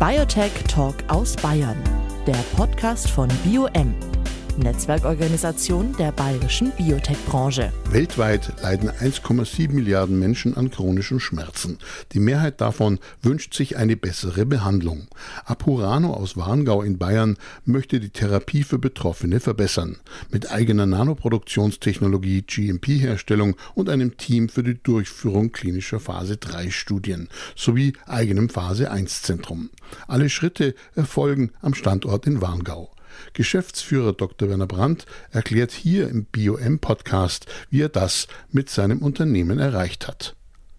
Biotech Talk aus Bayern, der Podcast von BioM. Netzwerkorganisation der bayerischen Biotech-Branche. Weltweit leiden 1,7 Milliarden Menschen an chronischen Schmerzen. Die Mehrheit davon wünscht sich eine bessere Behandlung. Apurano aus Warngau in Bayern möchte die Therapie für Betroffene verbessern. Mit eigener Nanoproduktionstechnologie, GMP-Herstellung und einem Team für die Durchführung klinischer Phase 3 Studien sowie eigenem Phase 1 Zentrum. Alle Schritte erfolgen am Standort in Warngau. Geschäftsführer Dr. Werner Brandt erklärt hier im BioM-Podcast, wie er das mit seinem Unternehmen erreicht hat.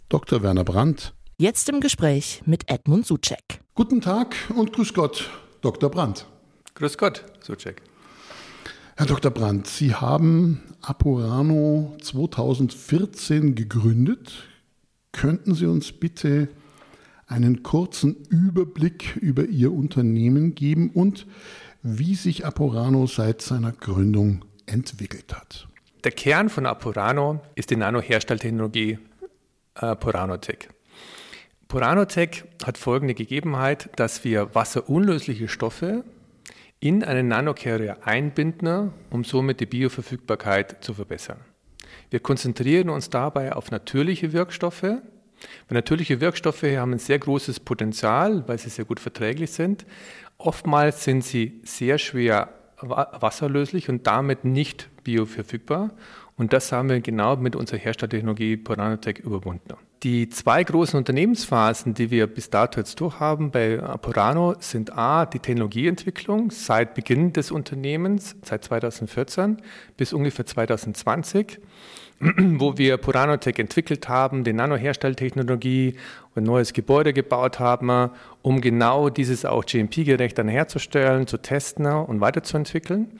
Dr. Werner Brandt. Jetzt im Gespräch mit Edmund Suchek. Guten Tag und grüß Gott, Dr. Brandt. Grüß Gott, Suchek. Herr Dr. Brandt, Sie haben Apurano 2014 gegründet. Könnten Sie uns bitte einen kurzen Überblick über Ihr Unternehmen geben und wie sich Apurano seit seiner Gründung entwickelt hat. Der Kern von Apurano ist die Nanoherstelltechnologie äh, Puranotech. Puranotech hat folgende Gegebenheit, dass wir wasserunlösliche Stoffe in einen Nanocarrier einbinden, um somit die Bioverfügbarkeit zu verbessern. Wir konzentrieren uns dabei auf natürliche Wirkstoffe. Weil natürliche Wirkstoffe haben ein sehr großes Potenzial, weil sie sehr gut verträglich sind. Oftmals sind sie sehr schwer wasserlöslich und damit nicht bioverfügbar. Und das haben wir genau mit unserer Herstelltechnologie Poranotech überwunden. Die zwei großen Unternehmensphasen, die wir bis dato jetzt durchhaben bei Porano, sind A, die Technologieentwicklung seit Beginn des Unternehmens, seit 2014 bis ungefähr 2020 wo wir Puranotech entwickelt haben, die Nanoherstelltechnologie, ein neues Gebäude gebaut haben, um genau dieses auch GMP-gerecht dann herzustellen, zu testen und weiterzuentwickeln.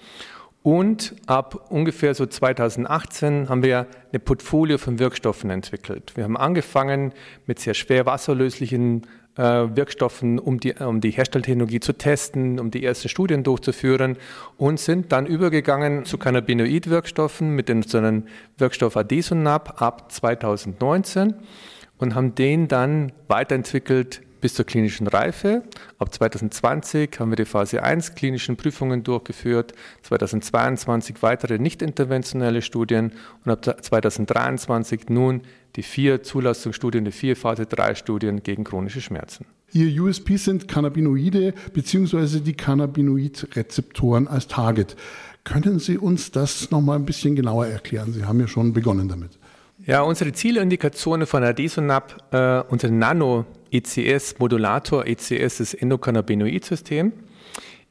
Und ab ungefähr so 2018 haben wir eine Portfolio von Wirkstoffen entwickelt. Wir haben angefangen mit sehr schwer wasserlöslichen äh, Wirkstoffen, um die, um die Herstelltechnologie zu testen, um die ersten Studien durchzuführen und sind dann übergegangen zu Cannabinoid-Wirkstoffen mit dem, so einem Wirkstoff Adesonab ab 2019 und haben den dann weiterentwickelt bis zur klinischen Reife. Ab 2020 haben wir die Phase 1 klinischen Prüfungen durchgeführt, 2022 weitere nicht interventionelle Studien und ab 2023 nun die vier Zulassungsstudien, die vier Phase 3 Studien gegen chronische Schmerzen. Ihr USP sind Cannabinoide bzw. die Cannabinoid-Rezeptoren als Target. Können Sie uns das noch mal ein bisschen genauer erklären? Sie haben ja schon begonnen damit. Ja, unsere Zielindikationen von Adesonab, äh, unser Nano-ECS-Modulator, ECS ist Endokannabinoid-System,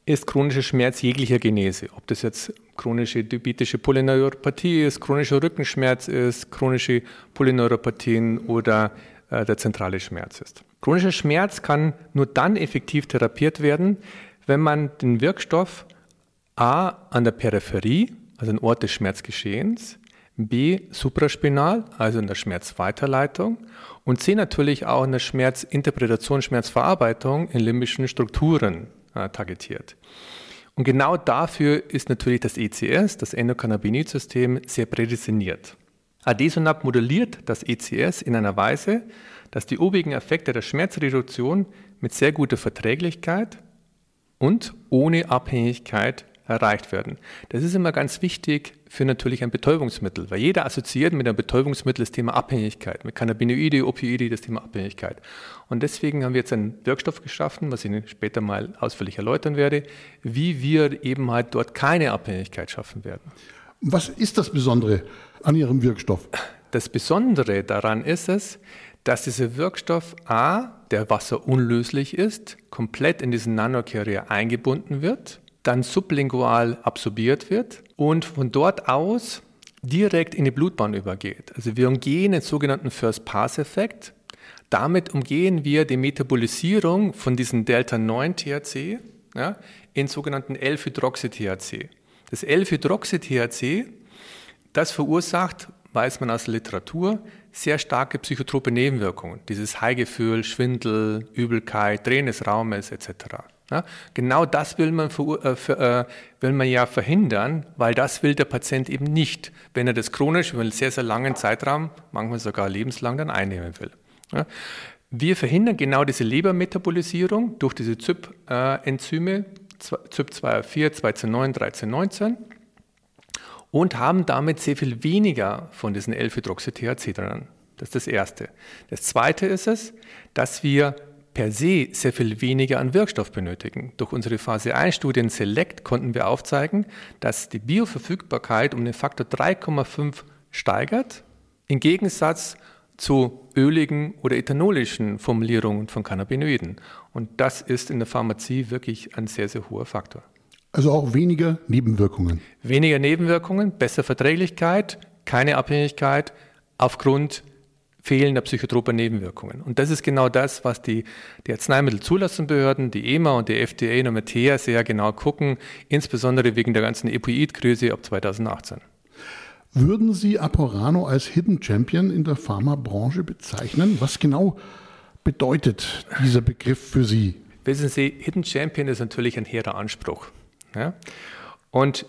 ist chronischer Schmerz jeglicher Genese. Ob das jetzt chronische diabetische Polyneuropathie ist, chronischer Rückenschmerz ist, chronische Polyneuropathien oder äh, der zentrale Schmerz ist. Chronischer Schmerz kann nur dann effektiv therapiert werden, wenn man den Wirkstoff A an der Peripherie, also ein Ort des Schmerzgeschehens, B supraspinal, also in der Schmerzweiterleitung und C natürlich auch in der Schmerzinterpretation, Schmerzverarbeitung in limbischen Strukturen äh, targetiert. Und genau dafür ist natürlich das ECS, das Endokannabinoid-System, sehr prädestiniert. Adesonab modelliert das ECS in einer Weise, dass die obigen Effekte der Schmerzreduktion mit sehr guter Verträglichkeit und ohne Abhängigkeit erreicht werden. Das ist immer ganz wichtig für natürlich ein Betäubungsmittel, weil jeder assoziiert mit einem Betäubungsmittel das Thema Abhängigkeit, mit Cannabinoide, Opioide das Thema Abhängigkeit. Und deswegen haben wir jetzt einen Wirkstoff geschaffen, was ich Ihnen später mal ausführlich erläutern werde, wie wir eben halt dort keine Abhängigkeit schaffen werden. Was ist das Besondere an Ihrem Wirkstoff? Das Besondere daran ist es, dass dieser Wirkstoff A, der wasserunlöslich ist, komplett in diesen Nanocarrier eingebunden wird dann sublingual absorbiert wird und von dort aus direkt in die Blutbahn übergeht. Also wir umgehen den sogenannten First-Pass-Effekt. Damit umgehen wir die Metabolisierung von diesem Delta-9-THC ja, in sogenannten L-Hydroxy-THC. Das L-Hydroxy-THC, das verursacht, weiß man aus der Literatur, sehr starke psychotrope Nebenwirkungen. Dieses Heigefühl, Schwindel, Übelkeit, Drehen des Raumes etc. Ja, genau das will man, für, äh, für, äh, will man ja verhindern, weil das will der Patient eben nicht, wenn er das chronisch über einen sehr, sehr langen Zeitraum, manchmal sogar lebenslang, dann einnehmen will. Ja, Wir verhindern genau diese Lebermetabolisierung durch diese ZYP-Enzyme, ZYP2A4, 2C9, 1319 und haben damit sehr viel weniger von diesen 11-Hydroxy-THC drin. Das ist das Erste. Das Zweite ist es, dass wir per se sehr viel weniger an Wirkstoff benötigen. Durch unsere Phase 1-Studien Select konnten wir aufzeigen, dass die Bioverfügbarkeit um den Faktor 3,5 steigert, im Gegensatz zu öligen oder ethanolischen Formulierungen von Cannabinoiden. Und das ist in der Pharmazie wirklich ein sehr, sehr hoher Faktor. Also auch weniger Nebenwirkungen. Weniger Nebenwirkungen, bessere Verträglichkeit, keine Abhängigkeit aufgrund fehlender psychotroper Nebenwirkungen. Und das ist genau das, was die, die Arzneimittelzulassungsbehörden, die EMA und die FDA und Matea sehr genau gucken, insbesondere wegen der ganzen Epoid-Krise ab 2018. Würden Sie Aporano als Hidden Champion in der Pharmabranche bezeichnen? Was genau bedeutet dieser Begriff für Sie? Wissen Sie, Hidden Champion ist natürlich ein hehrer Anspruch. Ja? Und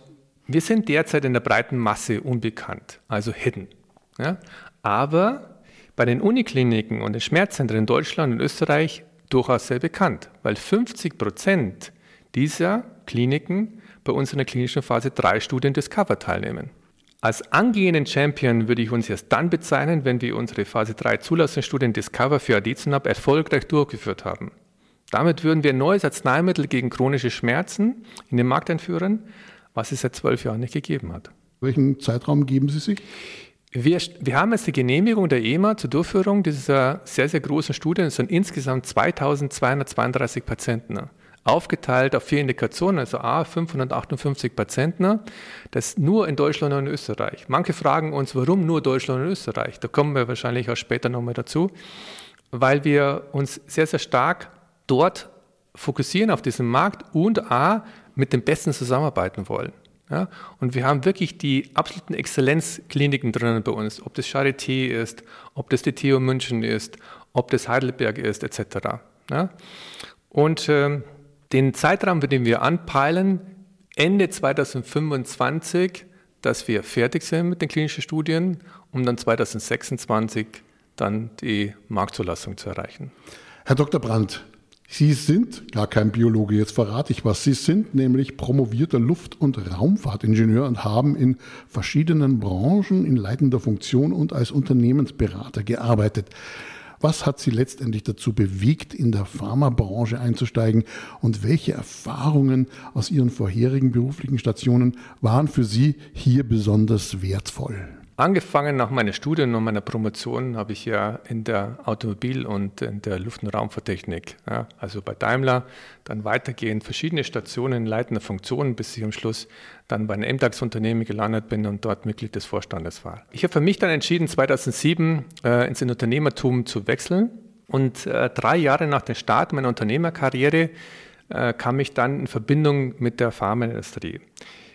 wir sind derzeit in der breiten Masse unbekannt, also hidden. Ja? Aber bei den Unikliniken und den Schmerzzentren in Deutschland und Österreich durchaus sehr bekannt, weil 50 Prozent dieser Kliniken bei uns in der klinischen Phase 3 Studien Discover teilnehmen. Als angehenden Champion würde ich uns erst dann bezeichnen, wenn wir unsere Phase 3 Zulassungsstudien Discover für Adizunab erfolgreich durchgeführt haben. Damit würden wir ein neues Arzneimittel gegen chronische Schmerzen in den Markt einführen, was es seit zwölf Jahren nicht gegeben hat. Welchen Zeitraum geben Sie sich? Wir, wir, haben jetzt die Genehmigung der EMA zur Durchführung dieser sehr, sehr großen Studie. Es sind insgesamt 2232 Patienten aufgeteilt auf vier Indikationen, also A, 558 Patienten, das nur in Deutschland und in Österreich. Manche fragen uns, warum nur Deutschland und Österreich? Da kommen wir wahrscheinlich auch später nochmal dazu, weil wir uns sehr, sehr stark dort fokussieren auf diesen Markt und A, mit dem Besten zusammenarbeiten wollen. Ja? Und wir haben wirklich die absoluten Exzellenzkliniken drinnen bei uns, ob das Charité ist, ob das die TU München ist, ob das Heidelberg ist, etc. Ja? Und ähm, den Zeitraum, den wir anpeilen, Ende 2025, dass wir fertig sind mit den klinischen Studien, um dann 2026 dann die Marktzulassung zu erreichen. Herr Dr. Brandt, Sie sind gar kein Biologe, jetzt verrate ich was. Sie sind nämlich promovierter Luft- und Raumfahrtingenieur und haben in verschiedenen Branchen in leitender Funktion und als Unternehmensberater gearbeitet. Was hat Sie letztendlich dazu bewegt, in der Pharmabranche einzusteigen und welche Erfahrungen aus Ihren vorherigen beruflichen Stationen waren für Sie hier besonders wertvoll? Angefangen nach meiner Studien und meiner Promotion habe ich ja in der Automobil- und in der Luft- und Raumfahrttechnik, ja, also bei Daimler, dann weitergehend verschiedene Stationen leitender Funktion, bis ich am Schluss dann bei einem MDAX-Unternehmen gelandet bin und dort Mitglied des Vorstandes war. Ich habe für mich dann entschieden, 2007 äh, ins Unternehmertum zu wechseln und äh, drei Jahre nach dem Start meiner Unternehmerkarriere äh, kam ich dann in Verbindung mit der Pharmaindustrie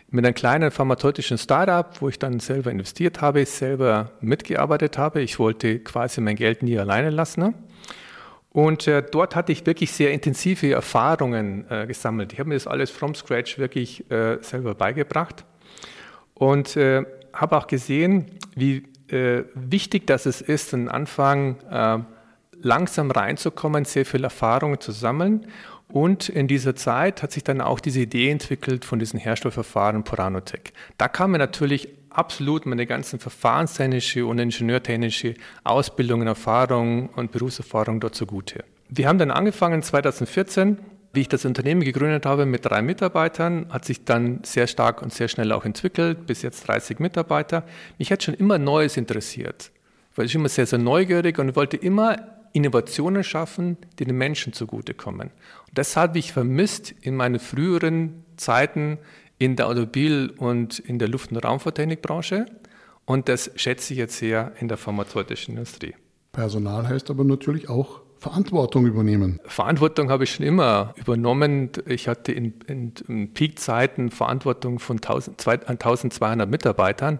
mit einem kleinen pharmazeutischen Startup, wo ich dann selber investiert habe, selber mitgearbeitet habe. Ich wollte quasi mein Geld nie alleine lassen. Und äh, dort hatte ich wirklich sehr intensive Erfahrungen äh, gesammelt. Ich habe mir das alles from scratch wirklich äh, selber beigebracht und äh, habe auch gesehen, wie äh, wichtig das ist, am Anfang äh, langsam reinzukommen, sehr viel Erfahrung zu sammeln und in dieser Zeit hat sich dann auch diese Idee entwickelt von diesen Herstellverfahren Poranotech. Da kamen natürlich absolut meine ganzen verfahrenstechnische und ingenieurtechnische Ausbildungen, Erfahrungen und Berufserfahrung dort zugute. Wir haben dann angefangen 2014, wie ich das Unternehmen gegründet habe, mit drei Mitarbeitern, hat sich dann sehr stark und sehr schnell auch entwickelt, bis jetzt 30 Mitarbeiter. Mich hat schon immer Neues interessiert. Ich war schon immer sehr, sehr neugierig und wollte immer Innovationen schaffen, die den Menschen zugutekommen. Und das habe ich vermisst in meinen früheren Zeiten in der Automobil- und in der Luft- und Raumfahrttechnikbranche. Und das schätze ich jetzt sehr in der pharmazeutischen Industrie. Personal heißt aber natürlich auch Verantwortung übernehmen. Verantwortung habe ich schon immer übernommen. Ich hatte in, in, in Peakzeiten Verantwortung von 1000, 1200 Mitarbeitern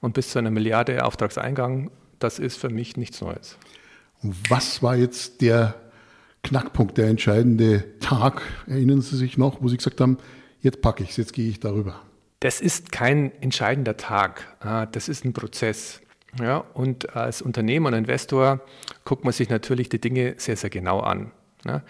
und bis zu einer Milliarde Auftragseingang. Das ist für mich nichts Neues. Was war jetzt der Knackpunkt, der entscheidende Tag, erinnern Sie sich noch, wo Sie gesagt haben, jetzt packe ich es, jetzt gehe ich darüber? Das ist kein entscheidender Tag, ah, das ist ein Prozess. Ja, und als Unternehmer und Investor guckt man sich natürlich die Dinge sehr, sehr genau an. Ja.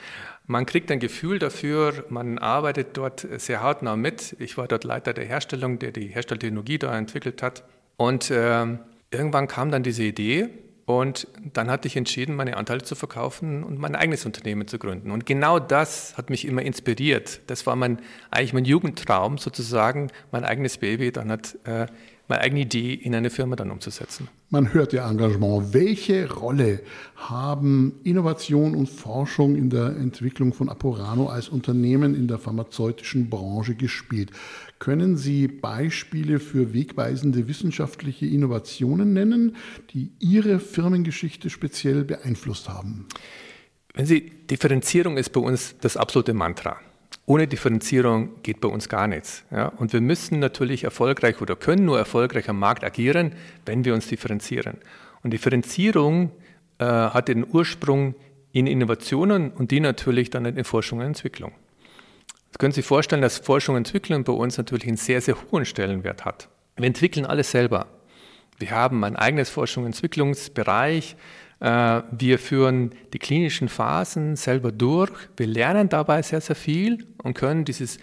Man kriegt ein Gefühl dafür, man arbeitet dort sehr hautnah mit. Ich war dort Leiter der Herstellung, der die Herstelltechnologie da entwickelt hat. Und äh, irgendwann kam dann diese Idee, und dann hatte ich entschieden, meine Anteile zu verkaufen und mein eigenes Unternehmen zu gründen. Und genau das hat mich immer inspiriert. Das war mein, eigentlich mein Jugendtraum sozusagen, mein eigenes Baby. Dann hat äh, meine eigene Idee in eine Firma dann umzusetzen. Man hört Ihr Engagement. Welche Rolle haben Innovation und Forschung in der Entwicklung von Apurano als Unternehmen in der pharmazeutischen Branche gespielt? Können Sie Beispiele für wegweisende wissenschaftliche Innovationen nennen, die Ihre Firmengeschichte speziell beeinflusst haben? Wenn Sie, Differenzierung ist bei uns das absolute Mantra. Ohne Differenzierung geht bei uns gar nichts. Ja? Und wir müssen natürlich erfolgreich oder können nur erfolgreich am Markt agieren, wenn wir uns differenzieren. Und Differenzierung äh, hat den Ursprung in Innovationen und die natürlich dann in Forschung und Entwicklung. Sie können sich vorstellen, dass Forschung und Entwicklung bei uns natürlich einen sehr, sehr hohen Stellenwert hat. Wir entwickeln alles selber. Wir haben ein eigenes Forschung- und Entwicklungsbereich, wir führen die klinischen Phasen selber durch. Wir lernen dabei sehr, sehr viel und können dieses,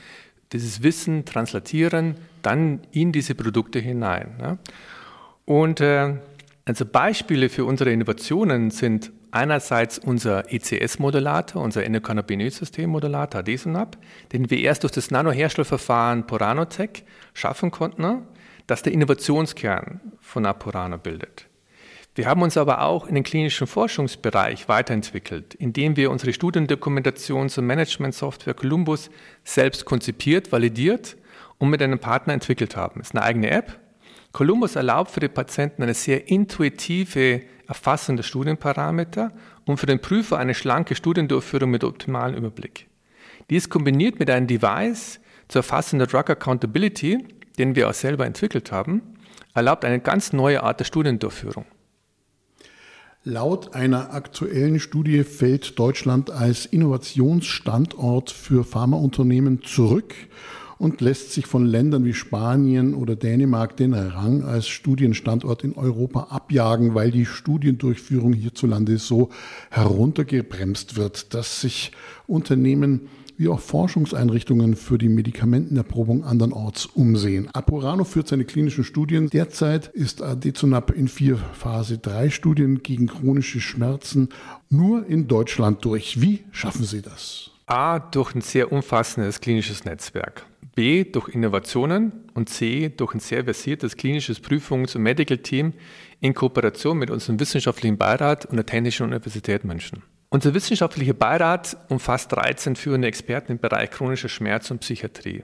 dieses Wissen translatieren dann in diese Produkte hinein. Und äh, also Beispiele für unsere Innovationen sind einerseits unser ECS-Modulator, unser Endokannabinoid-System-Modulator Adesunab, den wir erst durch das Nanoherstellverfahren Poranotech schaffen konnten, das der Innovationskern von Apurano bildet. Wir haben uns aber auch in den klinischen Forschungsbereich weiterentwickelt, indem wir unsere Studiendokumentations- und Managementsoftware Columbus selbst konzipiert, validiert und mit einem Partner entwickelt haben. Es ist eine eigene App. Columbus erlaubt für die Patienten eine sehr intuitive Erfassung der Studienparameter und für den Prüfer eine schlanke Studiendurchführung mit optimalem Überblick. Dies kombiniert mit einem Device zur Erfassung der Drug Accountability, den wir auch selber entwickelt haben, erlaubt eine ganz neue Art der Studiendurchführung. Laut einer aktuellen Studie fällt Deutschland als Innovationsstandort für Pharmaunternehmen zurück und lässt sich von Ländern wie Spanien oder Dänemark den Rang als Studienstandort in Europa abjagen, weil die Studiendurchführung hierzulande so heruntergebremst wird, dass sich Unternehmen wie auch Forschungseinrichtungen für die Medikamentenerprobung andernorts umsehen. Apurano führt seine klinischen Studien. Derzeit ist Adezonab in vier Phase 3 Studien gegen chronische Schmerzen nur in Deutschland durch. Wie schaffen Sie das? A, durch ein sehr umfassendes klinisches Netzwerk. B, durch Innovationen und C, durch ein sehr versiertes klinisches Prüfungs- und Medical Team in Kooperation mit unserem wissenschaftlichen Beirat und der Technischen Universität München. Unser wissenschaftlicher Beirat umfasst 13 führende Experten im Bereich chronischer Schmerz und Psychiatrie.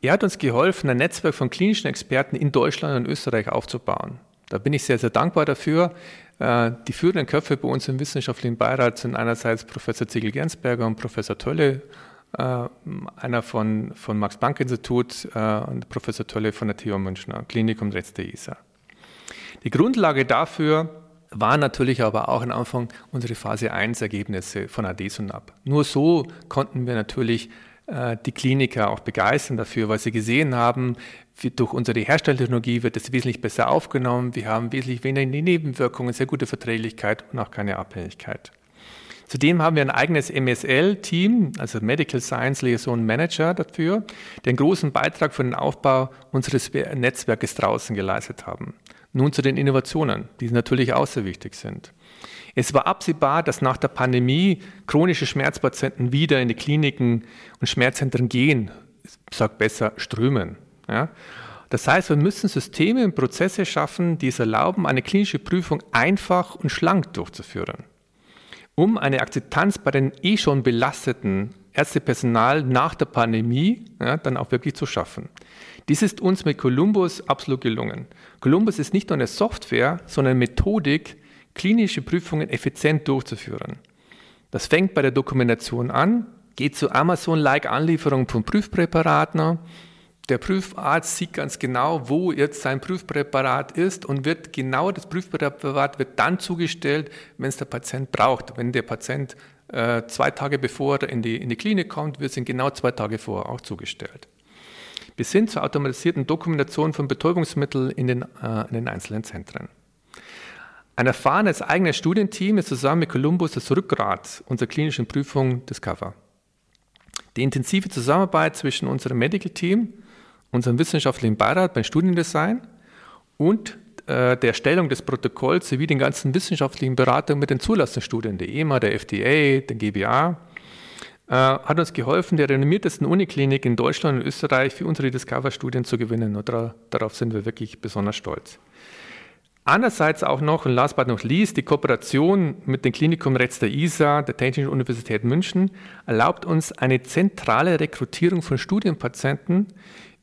Er hat uns geholfen, ein Netzwerk von klinischen Experten in Deutschland und Österreich aufzubauen. Da bin ich sehr, sehr dankbar dafür. Äh, die führenden Köpfe bei uns im wissenschaftlichen Beirat sind einerseits Professor Ziegel-Gernsberger und Professor Tölle, äh, einer von, von Max-Planck-Institut äh, und Professor Tölle von der TU Münchner Klinikum Letzte ISA. Die Grundlage dafür waren natürlich aber auch am Anfang unsere Phase 1 Ergebnisse von Adesunab. Nur so konnten wir natürlich äh, die Kliniker auch begeistern dafür, weil sie gesehen haben, durch unsere Herstelltechnologie wird es wesentlich besser aufgenommen, wir haben wesentlich weniger Nebenwirkungen, sehr gute Verträglichkeit und auch keine Abhängigkeit. Zudem haben wir ein eigenes MSL-Team, also Medical Science Liaison Manager dafür, die einen großen Beitrag für den Aufbau unseres Netzwerkes draußen geleistet haben. Nun zu den Innovationen, die natürlich auch sehr wichtig sind. Es war absehbar, dass nach der Pandemie chronische Schmerzpatienten wieder in die Kliniken und Schmerzzentren gehen, sage besser strömen. Ja? Das heißt, wir müssen Systeme und Prozesse schaffen, die es erlauben, eine klinische Prüfung einfach und schlank durchzuführen, um eine Akzeptanz bei den eh schon belasteten Ärztepersonal nach der Pandemie ja, dann auch wirklich zu schaffen. Dies ist uns mit Columbus absolut gelungen. Columbus ist nicht nur eine Software, sondern eine Methodik, klinische Prüfungen effizient durchzuführen. Das fängt bei der Dokumentation an, geht zu Amazon-like Anlieferung von Prüfpräparaten. Der Prüfarzt sieht ganz genau, wo jetzt sein Prüfpräparat ist und wird genau das Prüfpräparat wird dann zugestellt, wenn es der Patient braucht. Wenn der Patient äh, zwei Tage bevor er in die, in die Klinik kommt, wird es ihm genau zwei Tage vorher auch zugestellt bis hin zur automatisierten Dokumentation von Betäubungsmitteln in den, äh, in den einzelnen Zentren. Ein erfahrenes eigenes Studienteam ist zusammen mit Columbus das Rückgrat unserer klinischen Prüfung Discover. Die intensive Zusammenarbeit zwischen unserem Medical Team, unserem wissenschaftlichen Beirat beim Studiendesign und äh, der Erstellung des Protokolls sowie den ganzen wissenschaftlichen Beratungen mit den Zulassungsstudien der EMA, der FDA, der GBA, hat uns geholfen, der renommiertesten Uniklinik in Deutschland und Österreich für unsere Discover-Studien zu gewinnen. Und darauf sind wir wirklich besonders stolz. Andererseits auch noch, und last but not least, die Kooperation mit dem Klinikum Retz der ISA, der Technischen Universität München, erlaubt uns eine zentrale Rekrutierung von Studienpatienten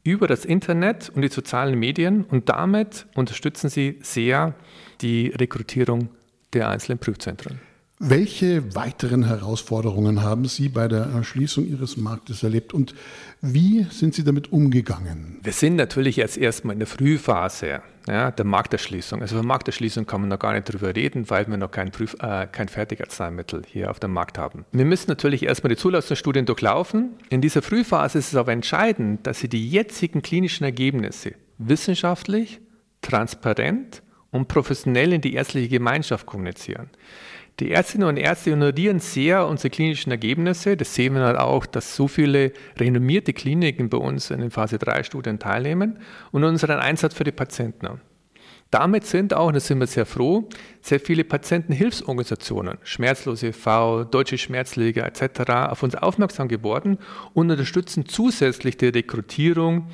über das Internet und die sozialen Medien und damit unterstützen sie sehr die Rekrutierung der einzelnen Prüfzentren. Welche weiteren Herausforderungen haben Sie bei der Erschließung Ihres Marktes erlebt und wie sind Sie damit umgegangen? Wir sind natürlich jetzt erstmal in der Frühphase ja, der Markterschließung. Also von Markterschließung kann man noch gar nicht drüber reden, weil wir noch kein, Prüf, äh, kein Fertigarzneimittel hier auf dem Markt haben. Wir müssen natürlich erstmal die Zulassungsstudien durchlaufen. In dieser Frühphase ist es aber entscheidend, dass Sie die jetzigen klinischen Ergebnisse wissenschaftlich, transparent und professionell in die ärztliche Gemeinschaft kommunizieren. Die Ärztinnen und Ärzte honorieren sehr unsere klinischen Ergebnisse. Das sehen wir halt auch, dass so viele renommierte Kliniken bei uns in den Phase 3 Studien teilnehmen und unseren Einsatz für die Patienten. Damit sind auch, und da sind wir sehr froh, sehr viele Patientenhilfsorganisationen, Schmerzlose e.V., Deutsche Schmerzliga etc. auf uns aufmerksam geworden und unterstützen zusätzlich die Rekrutierung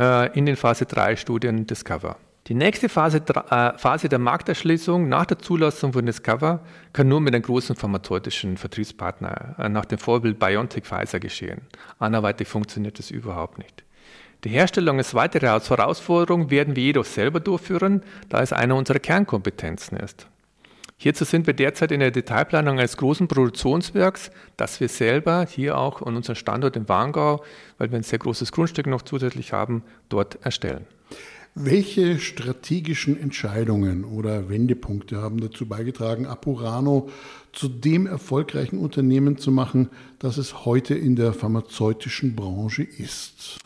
äh, in den Phase 3 Studien Discover. Die nächste Phase, äh, Phase der Markterschließung nach der Zulassung von Discover kann nur mit einem großen pharmazeutischen Vertriebspartner äh, nach dem Vorbild BioNTech Pfizer geschehen. Anderweitig funktioniert das überhaupt nicht. Die Herstellung als weitere Herausforderung werden wir jedoch selber durchführen, da es eine unserer Kernkompetenzen ist. Hierzu sind wir derzeit in der Detailplanung eines großen Produktionswerks, das wir selber hier auch an unserem Standort in Warngau, weil wir ein sehr großes Grundstück noch zusätzlich haben, dort erstellen. Welche strategischen Entscheidungen oder Wendepunkte haben dazu beigetragen, Apurano zu dem erfolgreichen Unternehmen zu machen, das es heute in der pharmazeutischen Branche ist?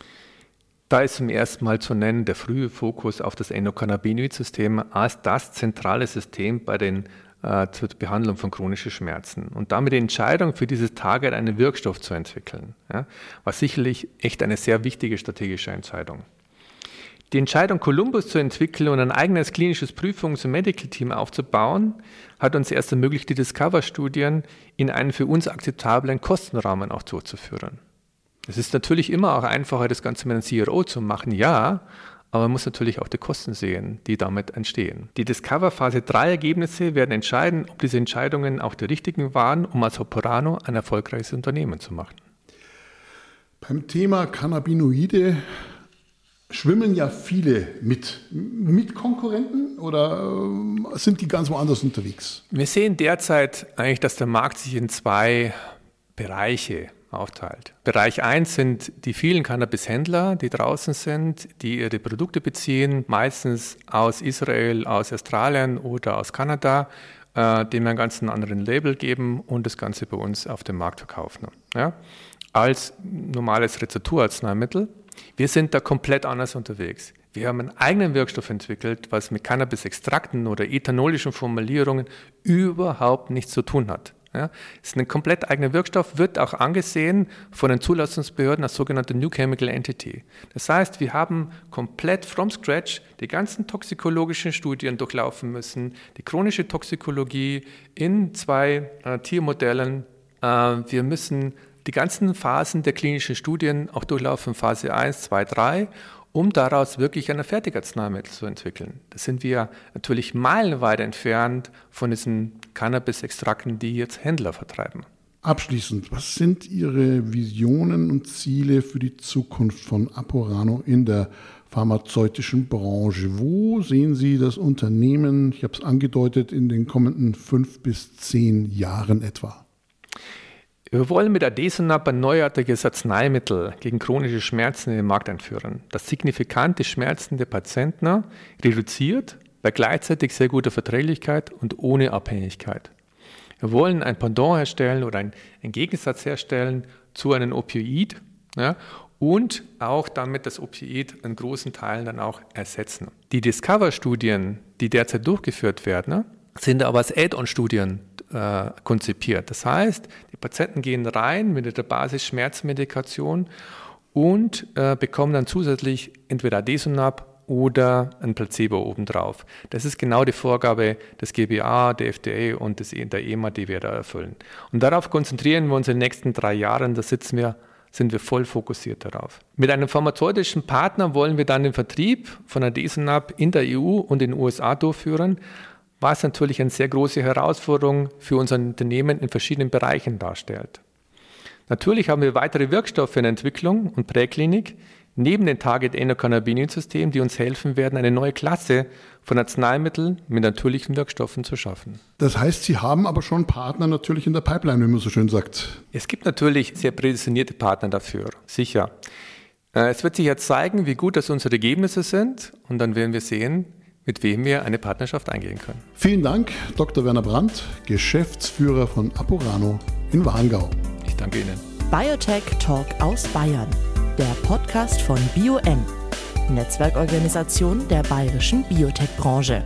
Da ist zum ersten Mal zu nennen der frühe Fokus auf das Endokannabinoid-System als das zentrale System bei den äh, zur Behandlung von chronischen Schmerzen und damit die Entscheidung für dieses Target einen Wirkstoff zu entwickeln, ja, war sicherlich echt eine sehr wichtige strategische Entscheidung. Die Entscheidung, Columbus zu entwickeln und ein eigenes klinisches Prüfungs- und Medical-Team aufzubauen, hat uns erst ermöglicht, die Discover-Studien in einen für uns akzeptablen Kostenrahmen auch durchzuführen. Es ist natürlich immer auch einfacher, das Ganze mit einem CRO zu machen, ja, aber man muss natürlich auch die Kosten sehen, die damit entstehen. Die Discover Phase 3 Ergebnisse werden entscheiden, ob diese Entscheidungen auch die richtigen waren, um als Operano ein erfolgreiches Unternehmen zu machen. Beim Thema Cannabinoide schwimmen ja viele mit. Mit Konkurrenten oder äh, sind die ganz woanders unterwegs? Wir sehen derzeit eigentlich, dass der Markt sich in zwei Bereiche aufteilt. Bereich 1 sind die vielen Cannabis-Händler, die draußen sind, die ihre Produkte beziehen, meistens aus Israel, aus Australien oder aus Kanada, äh, dem einen ganz anderen Label geben und das Ganze bei uns auf dem Markt verkaufen. Ja? Als normales Rezepturarzneimittel wir sind da komplett anders unterwegs. Wir haben einen eigenen Wirkstoff entwickelt, was mit Cannabis-Extrakten oder ethanolischen Formulierungen überhaupt nichts zu tun hat. Ja, ist ein komplett eigener Wirkstoff, wird auch angesehen von den Zulassungsbehörden als sogenannte New Chemical Entity. Das heißt, wir haben komplett from scratch die ganzen toxikologischen Studien durchlaufen müssen, die chronische Toxikologie in zwei äh, Tiermodellen. Äh, wir müssen die ganzen Phasen der klinischen Studien auch durchlaufen, Phase 1, 2, 3, um daraus wirklich ein Fertigarzneimittel zu entwickeln. Da sind wir natürlich meilenweit entfernt von diesen Cannabis-Extrakten, die jetzt Händler vertreiben. Abschließend, was sind Ihre Visionen und Ziele für die Zukunft von Aporano in der pharmazeutischen Branche? Wo sehen Sie das Unternehmen, ich habe es angedeutet, in den kommenden fünf bis zehn Jahren etwa? Wir wollen mit Adesunab ein neuartiges Arzneimittel gegen chronische Schmerzen in den Markt einführen, das signifikant die Schmerzen der Patienten reduziert, bei gleichzeitig sehr guter Verträglichkeit und ohne Abhängigkeit. Wir wollen ein Pendant herstellen oder einen, einen Gegensatz herstellen zu einem Opioid ja, und auch damit das Opioid in großen Teilen dann auch ersetzen. Die Discover-Studien, die derzeit durchgeführt werden, sind aber als Add-on-Studien äh, konzipiert. Das heißt, die Patienten gehen rein mit der Basisschmerzmedikation und äh, bekommen dann zusätzlich entweder Desunab oder ein Placebo obendrauf. Das ist genau die Vorgabe des GBA, der FDA und des, der EMA, die wir da erfüllen. Und darauf konzentrieren wir uns in den nächsten drei Jahren. Da sitzen wir, sind wir voll fokussiert darauf. Mit einem pharmazeutischen Partner wollen wir dann den Vertrieb von Adesunab in der EU und in den USA durchführen, was natürlich eine sehr große Herausforderung für unser Unternehmen in verschiedenen Bereichen darstellt. Natürlich haben wir weitere Wirkstoffe in Entwicklung und Präklinik, neben dem Target Endocannabinoid-System, die uns helfen werden, eine neue Klasse von Arzneimitteln mit natürlichen Wirkstoffen zu schaffen. Das heißt, Sie haben aber schon Partner natürlich in der Pipeline, wie man so schön sagt. Es gibt natürlich sehr prädestinierte Partner dafür, sicher. Äh, es wird sich jetzt zeigen, wie gut das unsere Ergebnisse sind und dann werden wir sehen, mit wem wir eine Partnerschaft eingehen können. Vielen Dank, Dr. Werner Brandt, Geschäftsführer von Apurano in Warngau. Ich danke Ihnen. Biotech Talk aus Bayern der Podcast von BioM, Netzwerkorganisation der bayerischen Biotech-Branche.